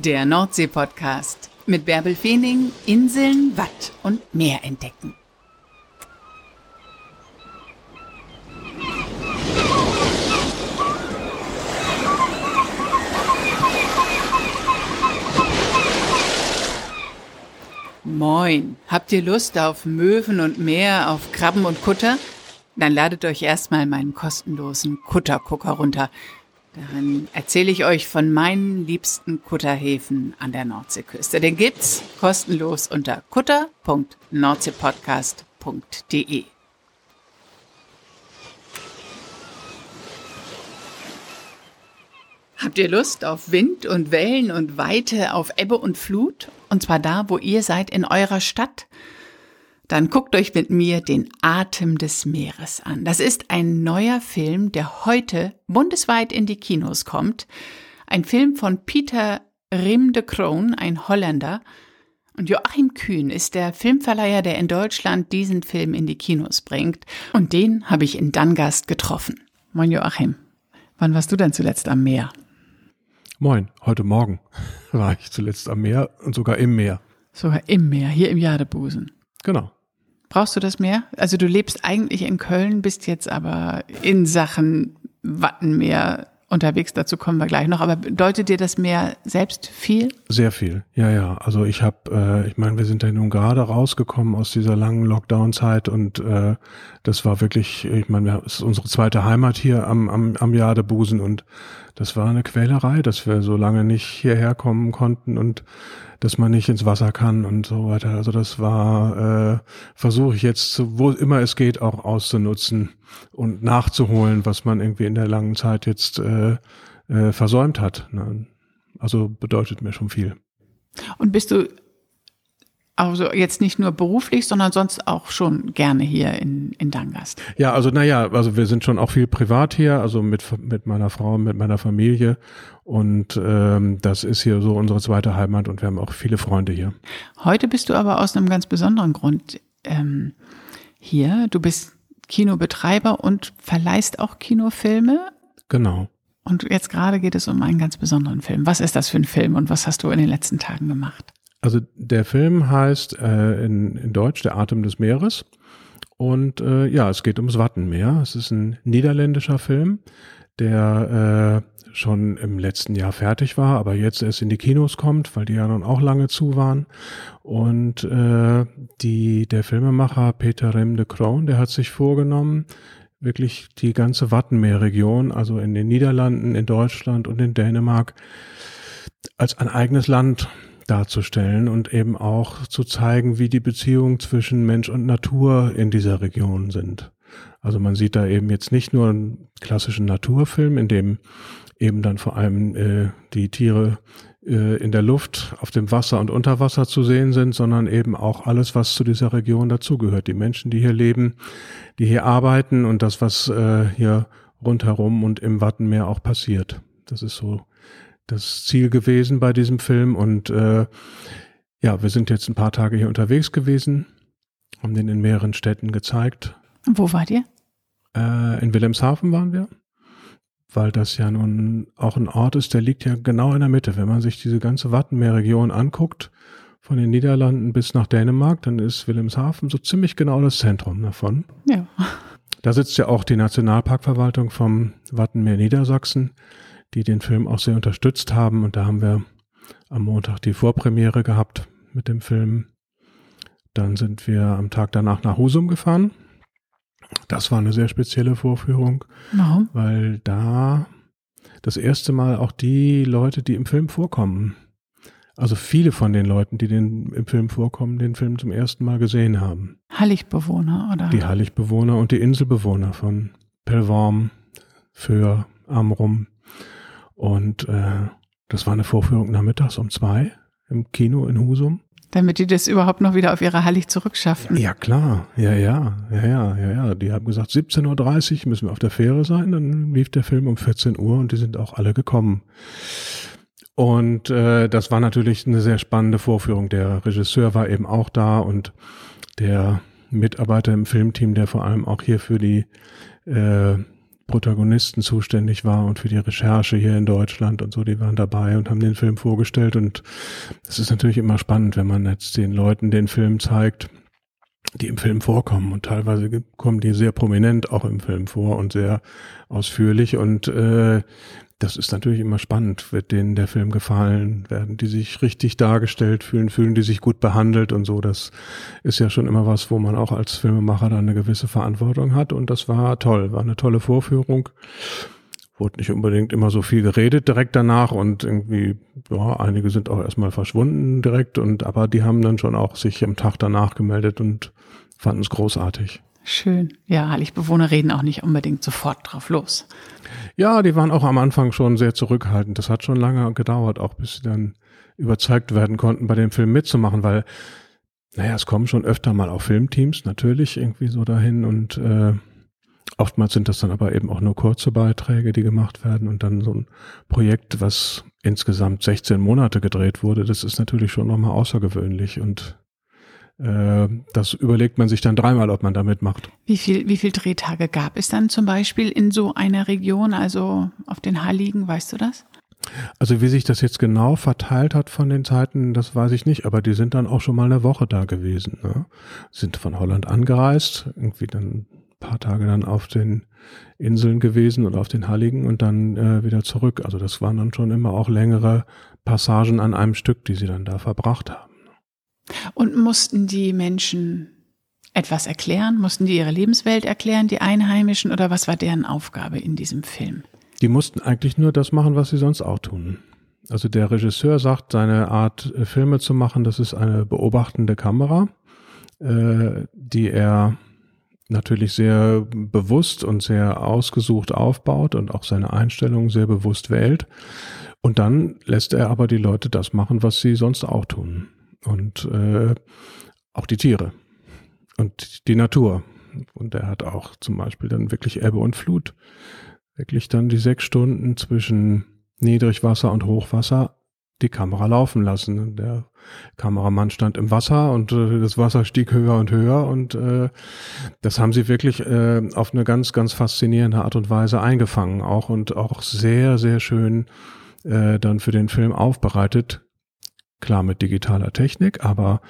Der Nordsee-Podcast mit Bärbel Feening, Inseln, Watt und Meer entdecken. Moin, habt ihr Lust auf Möwen und Meer, auf Krabben und Kutter? Dann ladet euch erstmal meinen kostenlosen Kuttergucker runter. Darin erzähle ich euch von meinen liebsten Kutterhäfen an der Nordseeküste. Den gibt's kostenlos unter kutter.nordseepodcast.de. Habt ihr Lust auf Wind und Wellen und Weite, auf Ebbe und Flut? Und zwar da, wo ihr seid, in eurer Stadt? Dann guckt euch mit mir den Atem des Meeres an. Das ist ein neuer Film, der heute bundesweit in die Kinos kommt. Ein Film von Peter Rim de Kroon, ein Holländer. Und Joachim Kühn ist der Filmverleiher, der in Deutschland diesen Film in die Kinos bringt. Und den habe ich in Dangast getroffen. Moin Joachim. Wann warst du denn zuletzt am Meer? Moin, heute Morgen war ich zuletzt am Meer und sogar im Meer. Sogar im Meer, hier im Jadebusen. Genau. Brauchst du das Meer? Also du lebst eigentlich in Köln, bist jetzt aber in Sachen Wattenmeer unterwegs, dazu kommen wir gleich noch. Aber bedeutet dir das Meer selbst viel? Sehr viel, ja, ja. Also ich habe, äh, ich meine, wir sind ja nun gerade rausgekommen aus dieser langen Lockdown-Zeit und äh, das war wirklich, ich meine, es ist unsere zweite Heimat hier am, am, am Jadebusen und das war eine Quälerei, dass wir so lange nicht hierher kommen konnten und dass man nicht ins Wasser kann und so weiter. Also das war, äh, versuche ich jetzt, wo immer es geht, auch auszunutzen und nachzuholen, was man irgendwie in der langen Zeit jetzt äh, äh, versäumt hat. Ne? Also bedeutet mir schon viel. Und bist du also jetzt nicht nur beruflich, sondern sonst auch schon gerne hier in, in Dangast. Ja, also naja, also wir sind schon auch viel privat hier, also mit, mit meiner Frau, mit meiner Familie. Und ähm, das ist hier so unsere zweite Heimat und wir haben auch viele Freunde hier. Heute bist du aber aus einem ganz besonderen Grund ähm, hier. Du bist Kinobetreiber und verleihst auch Kinofilme. Genau. Und jetzt gerade geht es um einen ganz besonderen Film. Was ist das für ein Film und was hast du in den letzten Tagen gemacht? Also der Film heißt äh, in, in Deutsch Der Atem des Meeres. Und äh, ja, es geht ums Wattenmeer. Es ist ein niederländischer Film, der äh, schon im letzten Jahr fertig war, aber jetzt erst in die Kinos kommt, weil die ja nun auch lange zu waren. Und äh, die, der Filmemacher Peter Rem de Kroon, der hat sich vorgenommen, wirklich die ganze Wattenmeerregion, also in den Niederlanden, in Deutschland und in Dänemark, als ein eigenes Land darzustellen und eben auch zu zeigen, wie die Beziehungen zwischen Mensch und Natur in dieser Region sind. Also man sieht da eben jetzt nicht nur einen klassischen Naturfilm, in dem eben dann vor allem äh, die Tiere äh, in der Luft, auf dem Wasser und unter Wasser zu sehen sind, sondern eben auch alles, was zu dieser Region dazugehört. Die Menschen, die hier leben, die hier arbeiten und das, was äh, hier rundherum und im Wattenmeer auch passiert. Das ist so das Ziel gewesen bei diesem Film. Und äh, ja, wir sind jetzt ein paar Tage hier unterwegs gewesen, haben den in mehreren Städten gezeigt. Wo wart ihr? Äh, in Wilhelmshaven waren wir, weil das ja nun auch ein Ort ist, der liegt ja genau in der Mitte. Wenn man sich diese ganze Wattenmeerregion anguckt, von den Niederlanden bis nach Dänemark, dann ist Wilhelmshaven so ziemlich genau das Zentrum davon. Ja. Da sitzt ja auch die Nationalparkverwaltung vom Wattenmeer Niedersachsen die den Film auch sehr unterstützt haben. Und da haben wir am Montag die Vorpremiere gehabt mit dem Film. Dann sind wir am Tag danach nach Husum gefahren. Das war eine sehr spezielle Vorführung, Warum? weil da das erste Mal auch die Leute, die im Film vorkommen, also viele von den Leuten, die den, im Film vorkommen, den Film zum ersten Mal gesehen haben. Halligbewohner, oder? Die Halligbewohner und die Inselbewohner von Pellworm, Föhr, Amrum. Und äh, das war eine Vorführung nachmittags um zwei im Kino in Husum. Damit die das überhaupt noch wieder auf ihre Hallig zurückschaffen. Ja, klar. Ja, ja, ja, ja, ja, ja. Die haben gesagt, 17.30 Uhr müssen wir auf der Fähre sein. Dann lief der Film um 14 Uhr und die sind auch alle gekommen. Und äh, das war natürlich eine sehr spannende Vorführung. Der Regisseur war eben auch da und der Mitarbeiter im Filmteam, der vor allem auch hier für die äh, Protagonisten zuständig war und für die Recherche hier in Deutschland und so, die waren dabei und haben den Film vorgestellt. Und es ist natürlich immer spannend, wenn man jetzt den Leuten den Film zeigt, die im Film vorkommen. Und teilweise kommen die sehr prominent auch im Film vor und sehr ausführlich. Und äh, das ist natürlich immer spannend. Wird denen der Film gefallen? Werden die sich richtig dargestellt fühlen? Fühlen die sich gut behandelt und so? Das ist ja schon immer was, wo man auch als Filmemacher dann eine gewisse Verantwortung hat. Und das war toll. War eine tolle Vorführung. Wurde nicht unbedingt immer so viel geredet direkt danach und irgendwie, ja, einige sind auch erstmal verschwunden direkt und, aber die haben dann schon auch sich am Tag danach gemeldet und fanden es großartig. Schön. Ja, Heiligbewohner reden auch nicht unbedingt sofort drauf los. Ja, die waren auch am Anfang schon sehr zurückhaltend. Das hat schon lange gedauert, auch bis sie dann überzeugt werden konnten, bei dem Film mitzumachen, weil, naja, es kommen schon öfter mal auch Filmteams natürlich irgendwie so dahin und äh, oftmals sind das dann aber eben auch nur kurze Beiträge, die gemacht werden und dann so ein Projekt, was insgesamt 16 Monate gedreht wurde, das ist natürlich schon nochmal außergewöhnlich und das überlegt man sich dann dreimal, ob man da mitmacht. Wie viel, wie viel Drehtage gab es dann zum Beispiel in so einer Region, also auf den Halligen, weißt du das? Also wie sich das jetzt genau verteilt hat von den Zeiten, das weiß ich nicht, aber die sind dann auch schon mal eine Woche da gewesen. Ne? Sind von Holland angereist, irgendwie dann ein paar Tage dann auf den Inseln gewesen und auf den Halligen und dann äh, wieder zurück. Also das waren dann schon immer auch längere Passagen an einem Stück, die sie dann da verbracht haben. Und mussten die Menschen etwas erklären? Mussten die ihre Lebenswelt erklären, die Einheimischen, oder was war deren Aufgabe in diesem Film? Die mussten eigentlich nur das machen, was sie sonst auch tun. Also der Regisseur sagt, seine Art, äh, Filme zu machen, das ist eine beobachtende Kamera, äh, die er natürlich sehr bewusst und sehr ausgesucht aufbaut und auch seine Einstellungen sehr bewusst wählt. Und dann lässt er aber die Leute das machen, was sie sonst auch tun und äh, auch die Tiere und die Natur. Und er hat auch zum Beispiel dann wirklich Ebbe und Flut. Wirklich dann die sechs Stunden zwischen Niedrigwasser und Hochwasser die Kamera laufen lassen. Der Kameramann stand im Wasser und äh, das Wasser stieg höher und höher und äh, das haben sie wirklich äh, auf eine ganz, ganz faszinierende Art und Weise eingefangen auch und auch sehr, sehr schön äh, dann für den Film aufbereitet. Klar mit digitaler Technik, aber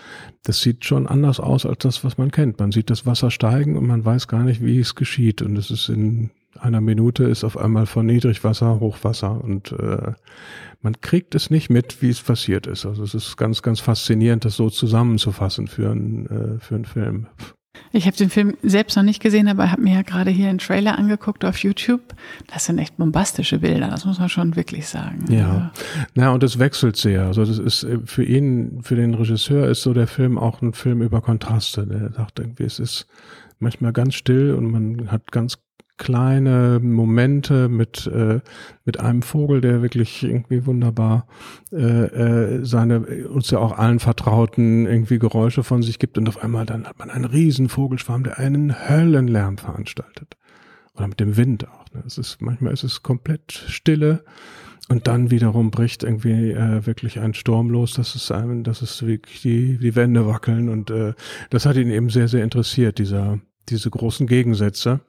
das sieht schon anders aus als das, was man kennt. Man sieht das Wasser steigen und man weiß gar nicht, wie es geschieht. Und es ist in einer Minute ist auf einmal von Niedrigwasser Hochwasser und äh, man kriegt es nicht mit, wie es passiert ist. Also es ist ganz, ganz faszinierend, das so zusammenzufassen für, ein, äh, für einen Film. Ich habe den Film selbst noch nicht gesehen, aber habe mir ja gerade hier einen Trailer angeguckt auf YouTube. Das sind echt bombastische Bilder, das muss man schon wirklich sagen. Ja, na und es wechselt sehr. Also das ist äh, für ihn, für den Regisseur ist so der Film auch ein Film über Kontraste. Der sagt irgendwie, es ist manchmal ganz still und man hat ganz kleine Momente mit, äh, mit einem Vogel, der wirklich irgendwie wunderbar äh, äh, seine uns ja auch allen vertrauten irgendwie Geräusche von sich gibt und auf einmal dann hat man einen riesen Vogelschwarm, der einen Höllenlärm veranstaltet. Oder mit dem Wind auch. Ne? Es ist, manchmal ist es komplett Stille und dann wiederum bricht irgendwie äh, wirklich ein Sturm los, dass es einem, dass es wirklich die, die Wände wackeln und äh, das hat ihn eben sehr, sehr interessiert, dieser, diese großen Gegensätze.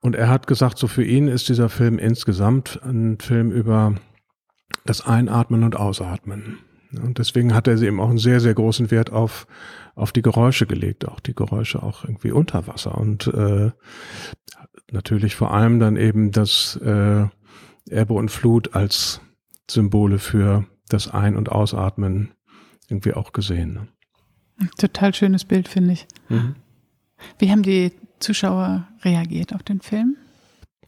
Und er hat gesagt, so für ihn ist dieser Film insgesamt ein Film über das Einatmen und Ausatmen. Und deswegen hat er eben auch einen sehr, sehr großen Wert auf, auf die Geräusche gelegt, auch die Geräusche auch irgendwie unter Wasser und äh, natürlich vor allem dann eben das äh, Erbe und Flut als Symbole für das Ein- und Ausatmen irgendwie auch gesehen. Ne? Total schönes Bild, finde ich. Mhm. Wie haben die Zuschauer reagiert auf den Film?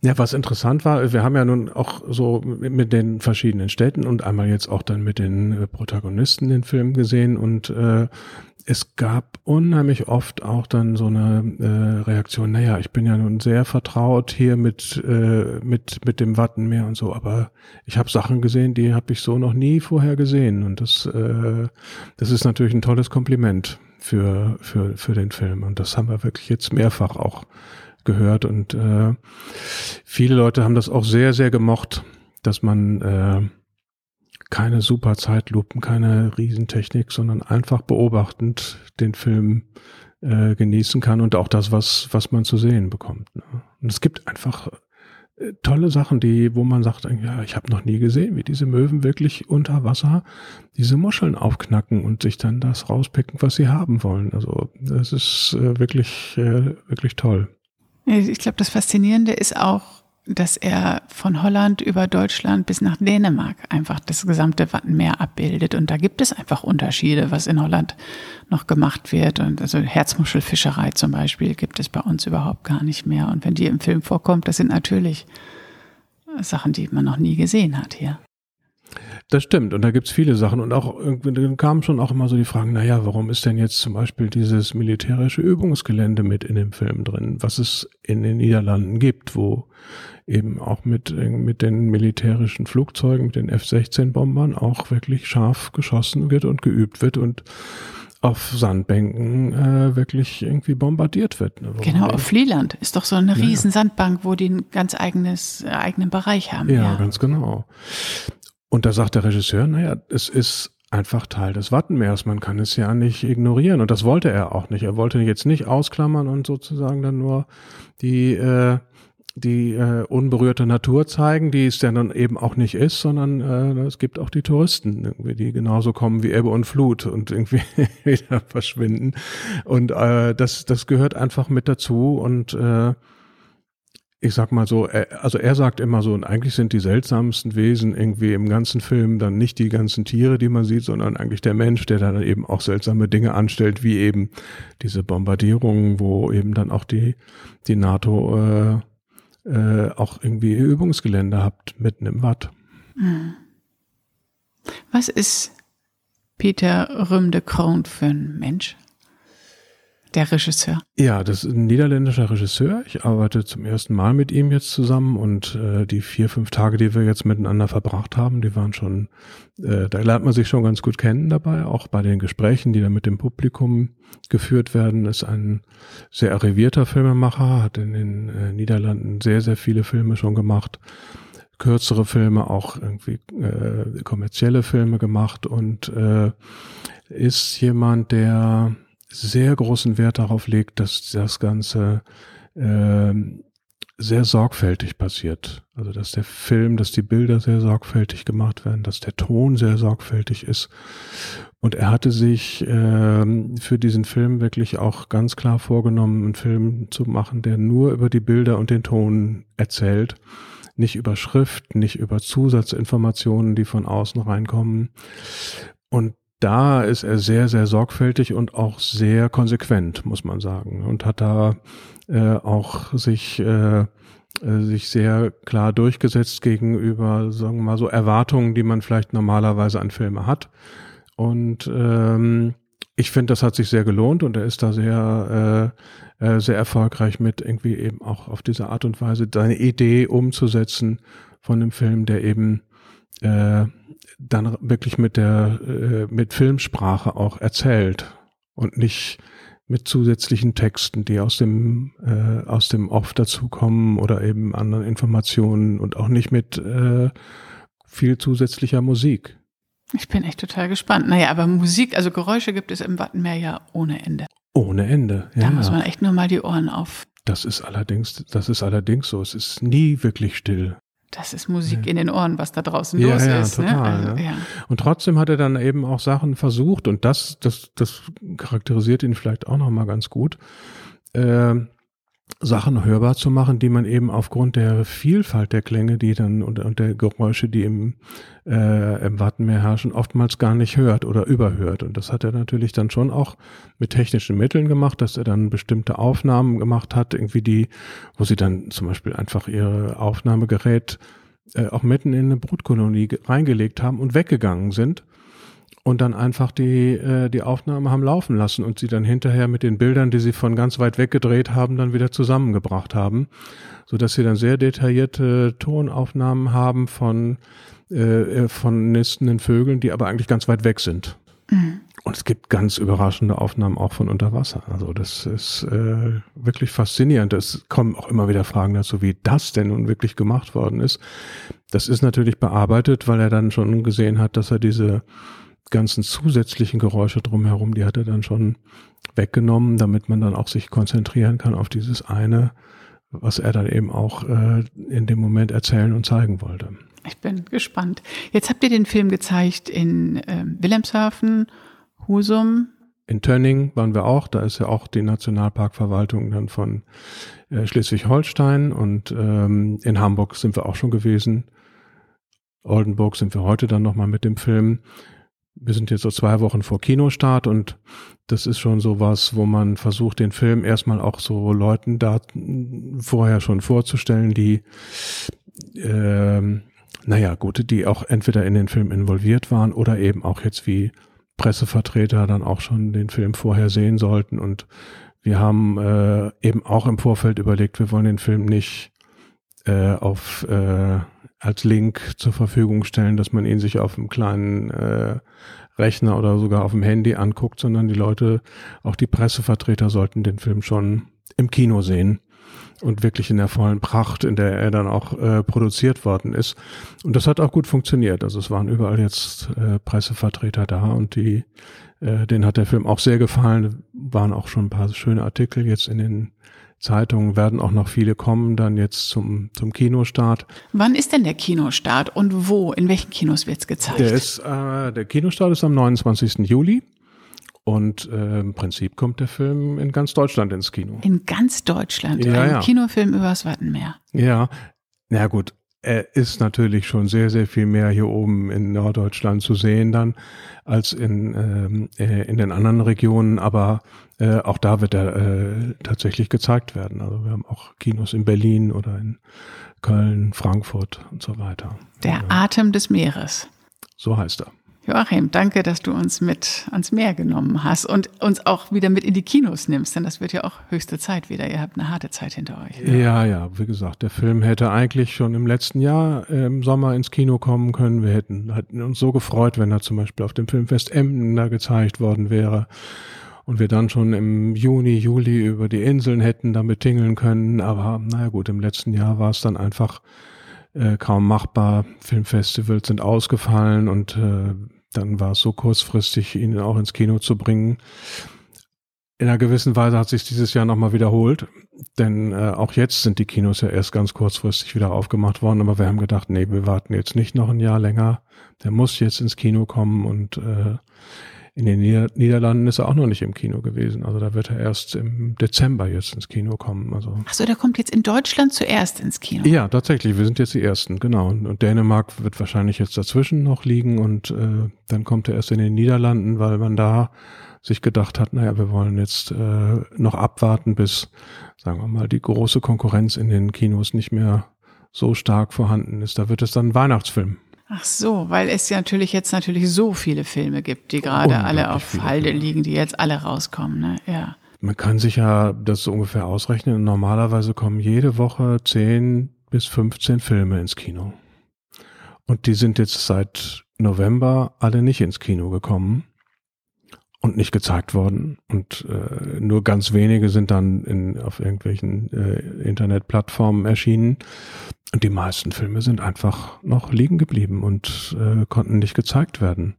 Ja, was interessant war, wir haben ja nun auch so mit den verschiedenen Städten und einmal jetzt auch dann mit den Protagonisten den Film gesehen und äh, es gab unheimlich oft auch dann so eine äh, Reaktion, naja, ich bin ja nun sehr vertraut hier mit, äh, mit, mit dem Wattenmeer und so, aber ich habe Sachen gesehen, die habe ich so noch nie vorher gesehen und das, äh, das ist natürlich ein tolles Kompliment für, für, für den Film. Und das haben wir wirklich jetzt mehrfach auch gehört. Und äh, viele Leute haben das auch sehr, sehr gemocht, dass man äh, keine super Zeitlupen, keine Riesentechnik, sondern einfach beobachtend den Film äh, genießen kann und auch das, was, was man zu sehen bekommt. Ne? Und es gibt einfach tolle Sachen, die, wo man sagt, ja, ich habe noch nie gesehen, wie diese Möwen wirklich unter Wasser diese Muscheln aufknacken und sich dann das rauspicken, was sie haben wollen. Also das ist äh, wirklich, äh, wirklich toll. Ich glaube, das Faszinierende ist auch, dass er von Holland über Deutschland bis nach Dänemark einfach das gesamte Wattenmeer abbildet. Und da gibt es einfach Unterschiede, was in Holland noch gemacht wird. Und also Herzmuschelfischerei zum Beispiel gibt es bei uns überhaupt gar nicht mehr. Und wenn die im Film vorkommt, das sind natürlich Sachen, die man noch nie gesehen hat hier. Das stimmt. Und da gibt's viele Sachen. Und auch irgendwie kamen schon auch immer so die Fragen, naja, warum ist denn jetzt zum Beispiel dieses militärische Übungsgelände mit in dem Film drin, was es in den Niederlanden gibt, wo eben auch mit, mit den militärischen Flugzeugen, mit den F-16-Bombern auch wirklich scharf geschossen wird und geübt wird und auf Sandbänken äh, wirklich irgendwie bombardiert wird. Ne? Genau, auf Flieland ist doch so eine riesen ja. Sandbank, wo die ein ganz eigenes, äh, eigenen Bereich haben. Ja, ja, ganz genau. Und da sagt der Regisseur, naja, es ist einfach Teil des Wattenmeers. Man kann es ja nicht ignorieren. Und das wollte er auch nicht. Er wollte jetzt nicht ausklammern und sozusagen dann nur die, äh, die äh, unberührte Natur zeigen, die es ja dann eben auch nicht ist, sondern äh, es gibt auch die Touristen, irgendwie, die genauso kommen wie Ebbe und Flut und irgendwie wieder verschwinden. Und äh, das, das gehört einfach mit dazu und äh, ich sag mal so, er, also er sagt immer so, und eigentlich sind die seltsamsten Wesen irgendwie im ganzen Film dann nicht die ganzen Tiere, die man sieht, sondern eigentlich der Mensch, der dann eben auch seltsame Dinge anstellt, wie eben diese Bombardierungen, wo eben dann auch die, die NATO äh, äh, auch irgendwie Übungsgelände habt mitten im Watt. Hm. Was ist Peter Rüm de Kroon für ein Mensch? Der Regisseur? Ja, das ist ein niederländischer Regisseur. Ich arbeite zum ersten Mal mit ihm jetzt zusammen und äh, die vier, fünf Tage, die wir jetzt miteinander verbracht haben, die waren schon, äh, da lernt man sich schon ganz gut kennen dabei. Auch bei den Gesprächen, die da mit dem Publikum geführt werden, ist ein sehr arrivierter Filmemacher, hat in den äh, Niederlanden sehr, sehr viele Filme schon gemacht kürzere Filme, auch irgendwie äh, kommerzielle Filme gemacht und äh, ist jemand, der sehr großen Wert darauf legt, dass das Ganze äh, sehr sorgfältig passiert. Also dass der Film, dass die Bilder sehr sorgfältig gemacht werden, dass der Ton sehr sorgfältig ist. Und er hatte sich äh, für diesen Film wirklich auch ganz klar vorgenommen, einen Film zu machen, der nur über die Bilder und den Ton erzählt. Nicht über Schrift, nicht über Zusatzinformationen, die von außen reinkommen. Und da ist er sehr, sehr sorgfältig und auch sehr konsequent, muss man sagen. Und hat da äh, auch sich, äh, äh, sich sehr klar durchgesetzt gegenüber, sagen wir mal, so Erwartungen, die man vielleicht normalerweise an Filme hat. Und ähm, ich finde, das hat sich sehr gelohnt und er ist da sehr, äh, äh, sehr erfolgreich mit irgendwie eben auch auf diese Art und Weise seine Idee umzusetzen von dem Film, der eben äh, dann wirklich mit der äh, mit Filmsprache auch erzählt und nicht mit zusätzlichen Texten, die aus dem äh, aus dem Off dazukommen oder eben anderen Informationen und auch nicht mit äh, viel zusätzlicher Musik. Ich bin echt total gespannt. Naja, aber Musik, also Geräusche gibt es im Wattenmeer ja ohne Ende. Ohne Ende. Ja. Da muss man echt nur mal die Ohren auf. Das ist allerdings, das ist allerdings so. Es ist nie wirklich still das ist Musik ja. in den Ohren, was da draußen ja, los ja, ist. Ne? Total, ne? also, ja. Und trotzdem hat er dann eben auch Sachen versucht und das, das, das charakterisiert ihn vielleicht auch nochmal ganz gut. Äh, Sachen hörbar zu machen, die man eben aufgrund der Vielfalt der Klänge, die dann und, und der Geräusche, die im, äh, im Wattenmeer herrschen, oftmals gar nicht hört oder überhört. Und das hat er natürlich dann schon auch mit technischen Mitteln gemacht, dass er dann bestimmte Aufnahmen gemacht hat, irgendwie die, wo sie dann zum Beispiel einfach ihre Aufnahmegerät äh, auch mitten in eine Brutkolonie reingelegt haben und weggegangen sind und dann einfach die, äh, die Aufnahme haben laufen lassen und sie dann hinterher mit den Bildern, die sie von ganz weit weg gedreht haben, dann wieder zusammengebracht haben, so dass sie dann sehr detaillierte Tonaufnahmen haben von, äh, von nistenden Vögeln, die aber eigentlich ganz weit weg sind. Mhm. Und es gibt ganz überraschende Aufnahmen auch von unter Wasser. Also das ist äh, wirklich faszinierend. Es kommen auch immer wieder Fragen dazu, wie das denn nun wirklich gemacht worden ist. Das ist natürlich bearbeitet, weil er dann schon gesehen hat, dass er diese ganzen zusätzlichen Geräusche drumherum, die hat er dann schon weggenommen, damit man dann auch sich konzentrieren kann auf dieses eine, was er dann eben auch äh, in dem Moment erzählen und zeigen wollte. Ich bin gespannt. Jetzt habt ihr den Film gezeigt in äh, Wilhelmshaven, Husum. In Tönning waren wir auch, da ist ja auch die Nationalparkverwaltung dann von äh, Schleswig-Holstein und ähm, in Hamburg sind wir auch schon gewesen. Oldenburg sind wir heute dann nochmal mit dem Film. Wir sind jetzt so zwei Wochen vor Kinostart und das ist schon so was, wo man versucht, den Film erstmal auch so Leuten da vorher schon vorzustellen, die ähm, naja, gut, die auch entweder in den Film involviert waren oder eben auch jetzt wie Pressevertreter dann auch schon den Film vorher sehen sollten. Und wir haben äh, eben auch im Vorfeld überlegt, wir wollen den Film nicht äh, auf äh, als Link zur Verfügung stellen, dass man ihn sich auf einem kleinen äh, Rechner oder sogar auf dem Handy anguckt, sondern die Leute, auch die Pressevertreter sollten den Film schon im Kino sehen und wirklich in der vollen Pracht, in der er dann auch äh, produziert worden ist. Und das hat auch gut funktioniert. Also es waren überall jetzt äh, Pressevertreter da und die, äh, denen hat der Film auch sehr gefallen. Waren auch schon ein paar schöne Artikel jetzt in den Zeitungen werden auch noch viele kommen, dann jetzt zum, zum Kinostart. Wann ist denn der Kinostart und wo? In welchen Kinos wird's gezeigt? Der, ist, äh, der Kinostart ist am 29. Juli. Und äh, im Prinzip kommt der Film in ganz Deutschland ins Kino. In ganz Deutschland? Ja, Ein ja. Kinofilm übers Wattenmeer. Ja, na gut. Er ist natürlich schon sehr, sehr viel mehr hier oben in Norddeutschland zu sehen dann als in, ähm, äh, in den anderen Regionen, aber äh, auch da wird er äh, tatsächlich gezeigt werden. Also wir haben auch Kinos in Berlin oder in Köln, Frankfurt und so weiter. Der ja. Atem des Meeres. So heißt er. Joachim, danke, dass du uns mit ans Meer genommen hast und uns auch wieder mit in die Kinos nimmst, denn das wird ja auch höchste Zeit wieder. Ihr habt eine harte Zeit hinter euch. Ja, ja, wie gesagt, der Film hätte eigentlich schon im letzten Jahr äh, im Sommer ins Kino kommen können. Wir hätten, hätten uns so gefreut, wenn er zum Beispiel auf dem Filmfest Emden da gezeigt worden wäre und wir dann schon im Juni, Juli über die Inseln hätten damit tingeln können. Aber naja gut, im letzten Jahr war es dann einfach äh, kaum machbar. Filmfestivals sind ausgefallen und äh, dann war es so kurzfristig, ihn auch ins Kino zu bringen. In einer gewissen Weise hat sich dieses Jahr nochmal wiederholt, denn äh, auch jetzt sind die Kinos ja erst ganz kurzfristig wieder aufgemacht worden, aber wir haben gedacht, nee, wir warten jetzt nicht noch ein Jahr länger. Der muss jetzt ins Kino kommen und äh, in den Nieder Niederlanden ist er auch noch nicht im Kino gewesen. Also da wird er erst im Dezember jetzt ins Kino kommen. Also Ach so, der kommt jetzt in Deutschland zuerst ins Kino. ja, tatsächlich. Wir sind jetzt die Ersten, genau. Und Dänemark wird wahrscheinlich jetzt dazwischen noch liegen und äh, dann kommt er erst in den Niederlanden, weil man da sich gedacht hat, naja, wir wollen jetzt äh, noch abwarten, bis, sagen wir mal, die große Konkurrenz in den Kinos nicht mehr so stark vorhanden ist. Da wird es dann ein Weihnachtsfilm. Ach so, weil es ja natürlich jetzt natürlich so viele Filme gibt, die gerade alle auf Halde Filme. liegen, die jetzt alle rauskommen, ne? Ja. Man kann sich ja das so ungefähr ausrechnen. Normalerweise kommen jede Woche 10 bis 15 Filme ins Kino. Und die sind jetzt seit November alle nicht ins Kino gekommen und nicht gezeigt worden. Und äh, nur ganz wenige sind dann in, auf irgendwelchen äh, Internetplattformen erschienen. Und die meisten Filme sind einfach noch liegen geblieben und äh, konnten nicht gezeigt werden.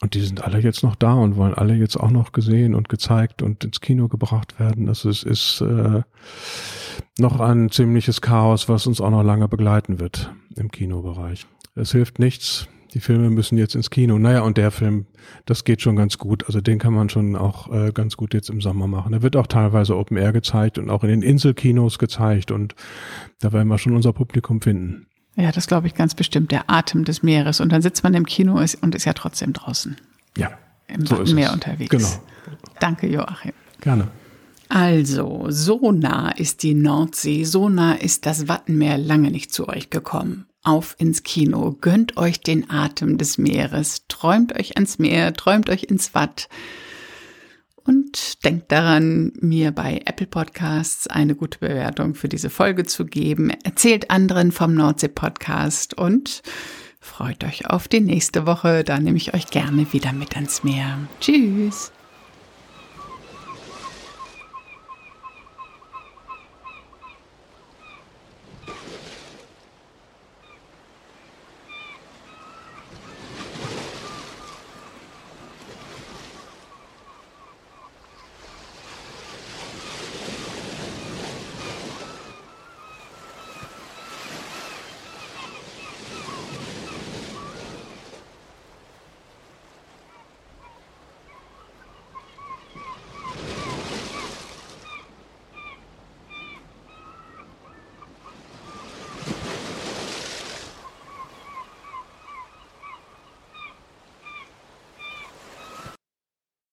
Und die sind alle jetzt noch da und wollen alle jetzt auch noch gesehen und gezeigt und ins Kino gebracht werden. Das ist, ist äh, noch ein ziemliches Chaos, was uns auch noch lange begleiten wird im Kinobereich. Es hilft nichts. Die Filme müssen jetzt ins Kino. Naja, und der Film, das geht schon ganz gut. Also den kann man schon auch äh, ganz gut jetzt im Sommer machen. Der wird auch teilweise Open Air gezeigt und auch in den Inselkinos gezeigt. Und da werden wir schon unser Publikum finden. Ja, das glaube ich ganz bestimmt, der Atem des Meeres. Und dann sitzt man im Kino ist, und ist ja trotzdem draußen Ja, im so es. unterwegs. Genau. Danke, Joachim. Gerne. Also, so nah ist die Nordsee, so nah ist das Wattenmeer lange nicht zu euch gekommen. Auf ins Kino, gönnt euch den Atem des Meeres, träumt euch ans Meer, träumt euch ins Watt. Und denkt daran, mir bei Apple Podcasts eine gute Bewertung für diese Folge zu geben. Erzählt anderen vom Nordsee Podcast und freut euch auf die nächste Woche. Da nehme ich euch gerne wieder mit ans Meer. Tschüss.